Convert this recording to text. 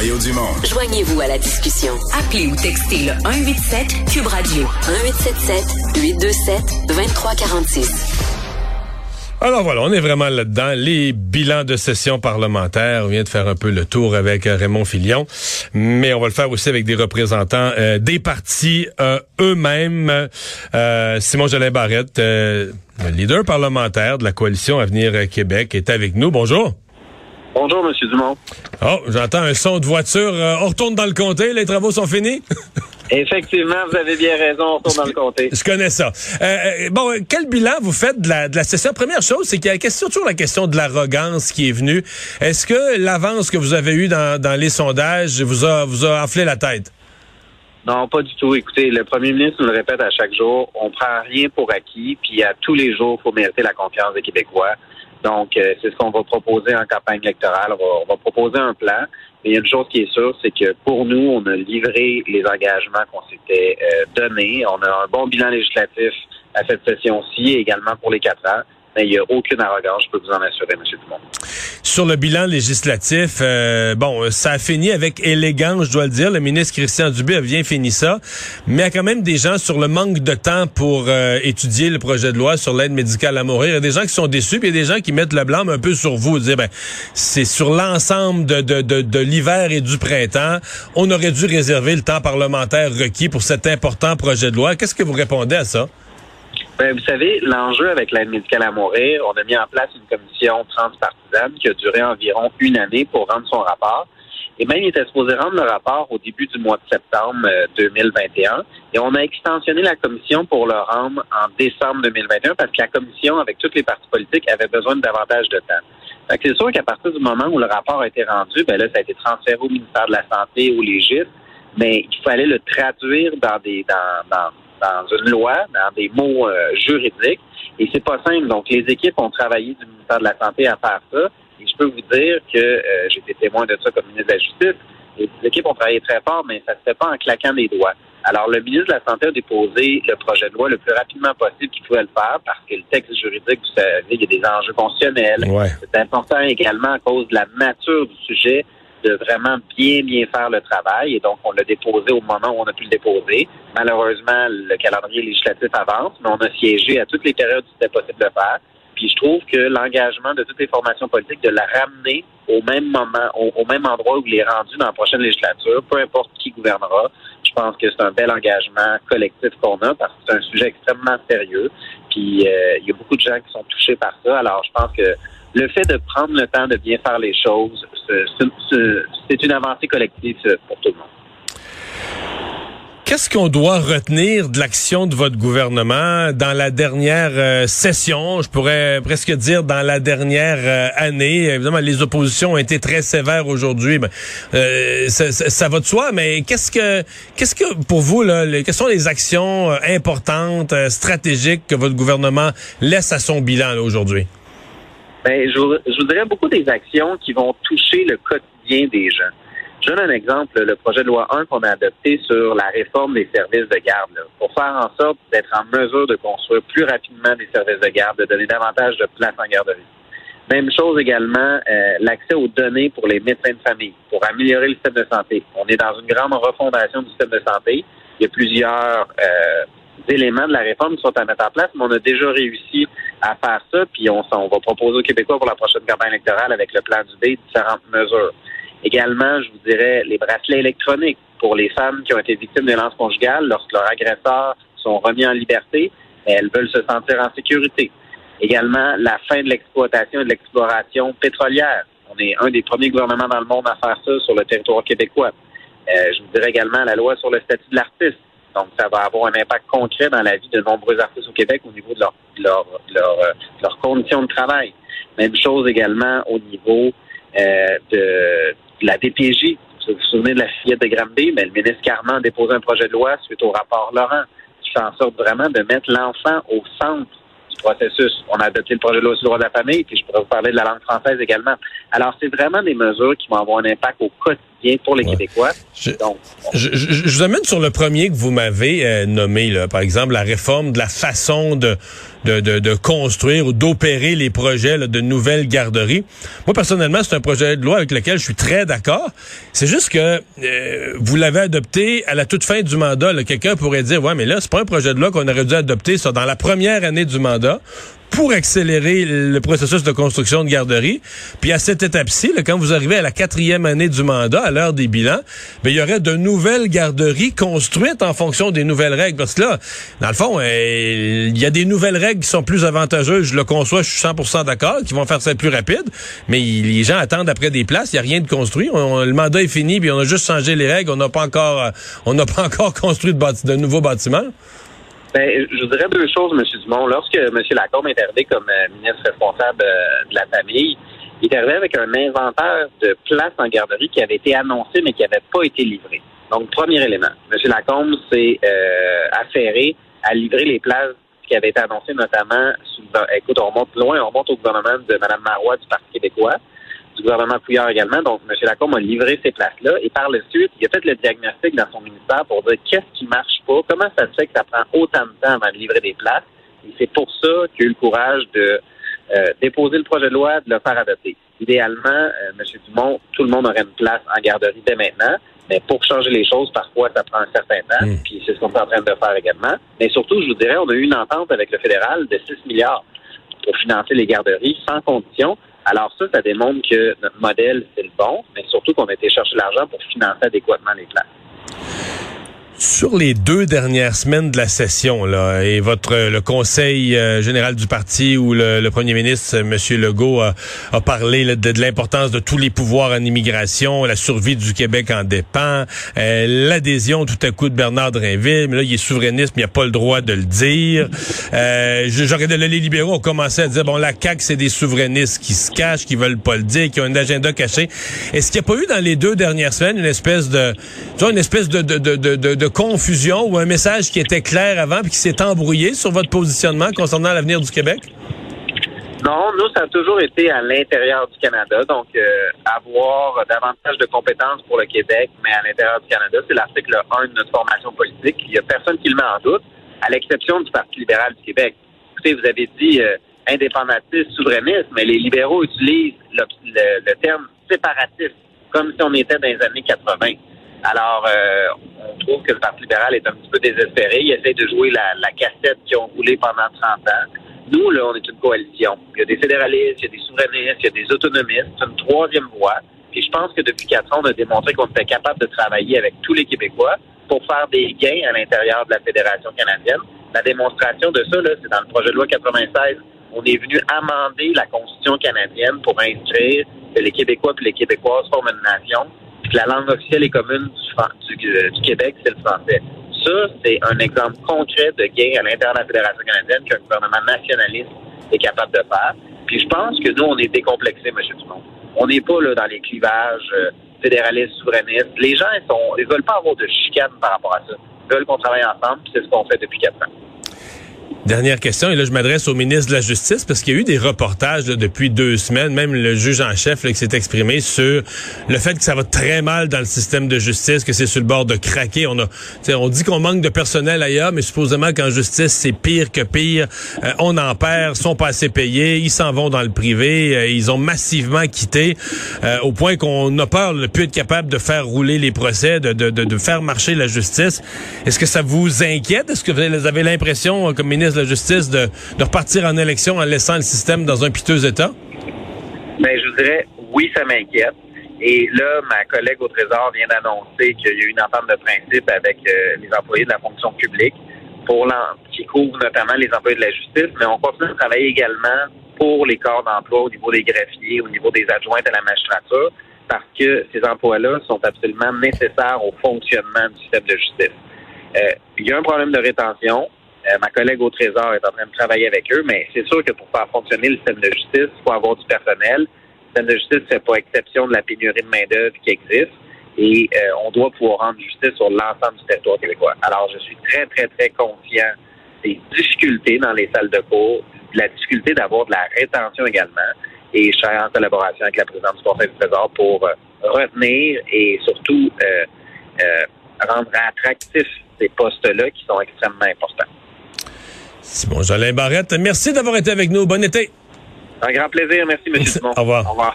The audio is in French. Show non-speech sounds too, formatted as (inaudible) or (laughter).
Mario Dumont. Joignez-vous à la discussion. Appelez ou textez le 187 Cube Radio 1877 827 2346. Alors voilà, on est vraiment là-dedans. Les bilans de session parlementaire, on vient de faire un peu le tour avec euh, Raymond Filion, mais on va le faire aussi avec des représentants euh, des partis euh, eux-mêmes. Simon Jolin Barrette, le leader parlementaire de la coalition Avenir Québec, est avec nous. Bonjour. Bonjour, Monsieur Dumont. Oh, j'entends un son de voiture. on retourne dans le comté, les travaux sont finis? (laughs) Effectivement, vous avez bien raison, on retourne dans le comté. Je connais ça. Euh, euh, bon, quel bilan vous faites de la, de la session? Première chose, c'est qu'il y a question, toujours la question de l'arrogance qui est venue. Est-ce que l'avance que vous avez eue dans, dans les sondages vous a, vous a enflé la tête? Non, pas du tout. Écoutez, le premier ministre nous le répète à chaque jour, on prend rien pour acquis, puis à tous les jours, il faut mériter la confiance des Québécois. Donc, euh, c'est ce qu'on va proposer en campagne électorale. On va, proposer un plan. Mais il y a une chose qui est sûre, c'est que pour nous, on a livré les engagements qu'on s'était euh, donnés. On a un bon bilan législatif à cette session-ci, également pour les quatre ans. Mais il n'y a aucune arrogance, je peux vous en assurer, M. Dumont. Sur le bilan législatif, euh, bon, ça a fini avec élégance, je dois le dire. Le ministre Christian Dubé a bien fini ça. Mais il y a quand même des gens sur le manque de temps pour euh, étudier le projet de loi sur l'aide médicale à mourir. Il y a des gens qui sont déçus, puis il y a des gens qui mettent le blâme un peu sur vous. Dire, ben, c'est sur l'ensemble de, de, de, de l'hiver et du printemps. On aurait dû réserver le temps parlementaire requis pour cet important projet de loi. Qu'est-ce que vous répondez à ça? Ben, vous savez, l'enjeu avec l'aide médicale à mourir, on a mis en place une commission transpartisane qui a duré environ une année pour rendre son rapport. Et même, il était supposé rendre le rapport au début du mois de septembre 2021. Euh, Et on a extensionné la commission pour le rendre en décembre 2021 parce que la commission, avec toutes les partis politiques, avait besoin de davantage de temps. C'est sûr qu'à partir du moment où le rapport a été rendu, ben là, ça a été transféré au ministère de la Santé, au légiste, mais il fallait le traduire dans des dans dans une loi, dans des mots euh, juridiques. Et c'est pas simple. Donc, les équipes ont travaillé du ministère de la Santé à faire ça. Et je peux vous dire que euh, j'ai été témoin de ça comme ministre de la Justice. Les équipes ont travaillé très fort, mais ça se fait pas en claquant des doigts. Alors, le ministre de la Santé a déposé le projet de loi le plus rapidement possible qu'il pouvait le faire parce que le texte juridique, vous savez, il y a des enjeux constitutionnels. C'est important également à cause de la nature du sujet de vraiment bien, bien faire le travail. Et donc, on l'a déposé au moment où on a pu le déposer. Malheureusement, le calendrier législatif avance, mais on a siégé à toutes les périodes où c'était possible de faire. Puis je trouve que l'engagement de toutes les formations politiques de la ramener au même moment, au, même endroit où il est rendu dans la prochaine législature, peu importe qui gouvernera, je pense que c'est un bel engagement collectif qu'on a parce que c'est un sujet extrêmement sérieux. Puis euh, il y a beaucoup de gens qui sont touchés par ça. Alors je pense que le fait de prendre le temps de bien faire les choses, c'est une avancée collective pour tout le monde. Qu'est-ce qu'on doit retenir de l'action de votre gouvernement dans la dernière euh, session, je pourrais presque dire dans la dernière euh, année? Évidemment, les oppositions ont été très sévères aujourd'hui. Ben, euh, ça, va de soi, mais qu'est-ce que qu'est-ce que pour vous, là, quelles sont les actions importantes, stratégiques que votre gouvernement laisse à son bilan aujourd'hui? Ben, je, je vous dirais beaucoup des actions qui vont toucher le quotidien des gens. Je donne un exemple, le projet de loi 1 qu'on a adopté sur la réforme des services de garde, pour faire en sorte d'être en mesure de construire plus rapidement des services de garde, de donner davantage de place en garderie. Même chose également, euh, l'accès aux données pour les médecins de famille, pour améliorer le système de santé. On est dans une grande refondation du système de santé. Il y a plusieurs euh, éléments de la réforme qui sont à mettre en place, mais on a déjà réussi à faire ça, puis on, va proposer aux Québécois pour la prochaine campagne électorale avec le plan du D différentes mesures. Également, je vous dirais, les bracelets électroniques pour les femmes qui ont été victimes de violences conjugales lorsque leurs agresseurs sont remis en liberté, elles veulent se sentir en sécurité. Également, la fin de l'exploitation et de l'exploration pétrolière. On est un des premiers gouvernements dans le monde à faire ça sur le territoire québécois. Euh, je vous dirais également la loi sur le statut de l'artiste. Donc, ça va avoir un impact concret dans la vie de nombreux artistes au Québec au niveau de leur, leur, euh, leurs conditions de travail. Même chose également au niveau euh, de, la DPJ. Vous vous souvenez de la fillette de Granby, mais le ministre Carman a déposé un projet de loi suite au rapport Laurent qui fait en sorte vraiment de mettre l'enfant au centre processus. On a adopté le projet de loi sur le droit de la famille, puis je pourrais vous parler de la langue française également. Alors, c'est vraiment des mesures qui vont avoir un impact au quotidien pour les Québécois. Je, Donc, je, je, vous amène sur le premier que vous m'avez euh, nommé, là, par exemple, la réforme de la façon de, de, de, construire ou d'opérer les projets de nouvelles garderies. Moi, personnellement, c'est un projet de loi avec lequel je suis très d'accord. C'est juste que euh, vous l'avez adopté à la toute fin du mandat. Quelqu'un pourrait dire, ouais, mais là, c'est pas un projet de loi qu'on aurait dû adopter dans la première année du mandat pour accélérer le processus de construction de garderie. Puis à cette étape-ci, quand vous arrivez à la quatrième année du mandat, à l'heure des bilans, ben, il y aurait de nouvelles garderies construites en fonction des nouvelles règles. Parce que là, dans le fond, euh, il y a des nouvelles règles qui sont plus avantageuses. Je le conçois, je suis 100% d'accord, qui vont faire ça plus rapide. Mais les gens attendent après des places. Il n'y a rien de construit. le mandat est fini, puis on a juste changé les règles. On n'a pas encore, euh, on n'a pas (laughs) encore construit de, nouveaux bâtiments. Ben, je voudrais deux choses, M. Dumont. Lorsque M. Lacombe est arrivé comme euh, ministre responsable euh, de la famille, il est arrivé avec un inventaire de places en garderie qui avait été annoncé, mais qui n'avait pas été livré. Donc, premier élément. M. Lacombe s'est euh, affairé à livrer les places qui avaient été annoncées, notamment, sous, écoute, on remonte loin, on remonte au gouvernement de Mme Marois du Parti québécois du gouvernement Couillard également. Donc, M. Lacombe a livré ces places-là et par la suite, il a fait le diagnostic dans son ministère pour dire qu'est-ce qui marche pas, comment ça se fait que ça prend autant de temps avant de livrer des places. Et c'est pour ça qu'il a eu le courage de euh, déposer le projet de loi, de le faire adopter. Idéalement, euh, M. Dumont, tout le monde aurait une place en garderie dès maintenant. Mais pour changer les choses, parfois, ça prend un certain temps. Hmm. Puis c'est ce qu'on est en train de faire également. Mais surtout, je vous dirais, on a eu une entente avec le fédéral de 6 milliards pour financer les garderies sans condition. Alors ça, ça démontre que notre modèle, c'est le bon, mais surtout qu'on a été chercher l'argent pour financer adéquatement les places. Sur les deux dernières semaines de la session, là, et votre le Conseil euh, général du parti où le, Premier ministre, M. Legault, a, parlé de, l'importance de tous les pouvoirs en immigration, la survie du Québec en dépend, euh, l'adhésion tout à coup de Bernard Drinville, mais là, il est souverainiste, mais il n'a pas le droit de le dire. Euh, J'aurais de les libéraux ont commencé à dire, bon, la CAQ, c'est des souverainistes qui se cachent, qui veulent pas le dire, qui ont un agenda caché. Est-ce qu'il n'y a pas eu dans les deux dernières semaines une espèce de, tu vois, une espèce de, de, de, de, de confusion ou un message qui était clair avant puis qui s'est embrouillé sur votre positionnement concernant l'avenir du Québec? Non, nous, ça a toujours été à l'intérieur du Canada. Donc, euh, avoir davantage de compétences pour le Québec, mais à l'intérieur du Canada, c'est l'article 1 de notre formation politique. Il n'y a personne qui le met en doute, à l'exception du Parti libéral du Québec. Écoutez, vous avez dit euh, indépendantiste, souverainiste, mais les libéraux utilisent le, terme séparatiste, comme si on était dans les années 80. Alors, euh, on trouve que le Parti libéral est un petit peu désespéré. Il essaie de jouer la, cassette qu'ils ont roulé pendant 30 ans. Nous, là, on est une coalition. Il y a des fédéralistes, il y a des souverainistes, il y a des autonomistes. C'est une troisième voie. Puis je pense que depuis quatre ans, on a démontré qu'on était capable de travailler avec tous les Québécois pour faire des gains à l'intérieur de la Fédération canadienne. La démonstration de ça, c'est dans le projet de loi 96. On est venu amender la Constitution canadienne pour inscrire que les Québécois et les Québécoises forment une nation la langue officielle et commune du, euh, du, Québec, c'est le français. Ça, c'est un exemple concret de gain à l'intérieur de la Fédération canadienne qu'un gouvernement nationaliste est capable de faire. Puis je pense que nous, on est décomplexés, M. Dumont. On n'est pas là dans les clivages euh, fédéralistes, souverainistes. Les gens, ils, veulent pas avoir de chicane par rapport à ça. Ils veulent qu'on travaille ensemble, c'est ce qu'on fait depuis quatre ans. Dernière question, et là je m'adresse au ministre de la Justice parce qu'il y a eu des reportages depuis deux semaines, même le juge en chef qui s'est exprimé sur le fait que ça va très mal dans le système de justice, que c'est sur le bord de craquer. On a, on dit qu'on manque de personnel ailleurs, mais supposément qu'en justice c'est pire que pire. Euh, on en perd, sont pas assez payés, ils s'en vont dans le privé, euh, ils ont massivement quitté euh, au point qu'on a peur de ne plus être capable de faire rouler les procès, de, de, de faire marcher la justice. Est-ce que ça vous inquiète? Est-ce que vous avez l'impression, comme ministre de Justice de, repartir en élection en laissant le système dans un piteux état? Ben, je vous dirais, oui, ça m'inquiète. Et là, ma collègue au Trésor vient d'annoncer qu'il y a eu une entente de principe avec euh, les employés de la fonction publique pour qui couvre notamment les employés de la justice, mais on continue de travailler également pour les corps d'emploi au niveau des greffiers, au niveau des adjointes à la magistrature, parce que ces emplois-là sont absolument nécessaires au fonctionnement du système de justice. Euh, il y a un problème de rétention. Euh, ma collègue au Trésor est en train de travailler avec eux, mais c'est sûr que pour faire fonctionner le système de justice, il faut avoir du personnel. Le système de justice ne fait pas exception de la pénurie de main-d'œuvre qui existe et euh, on doit pouvoir rendre justice sur l'ensemble du territoire québécois. Alors, je suis très, très, très conscient des difficultés dans les salles de cours, de la difficulté d'avoir de la rétention également. Et je suis en collaboration avec la présidente du Conseil du Trésor pour euh, retenir et surtout rendre attractifs ces postes-là qui sont extrêmement importants. Simon Jolin Barrette, merci d'avoir été avec nous. Bon été. Un grand plaisir. Merci, M. Simon. Au revoir. Au revoir.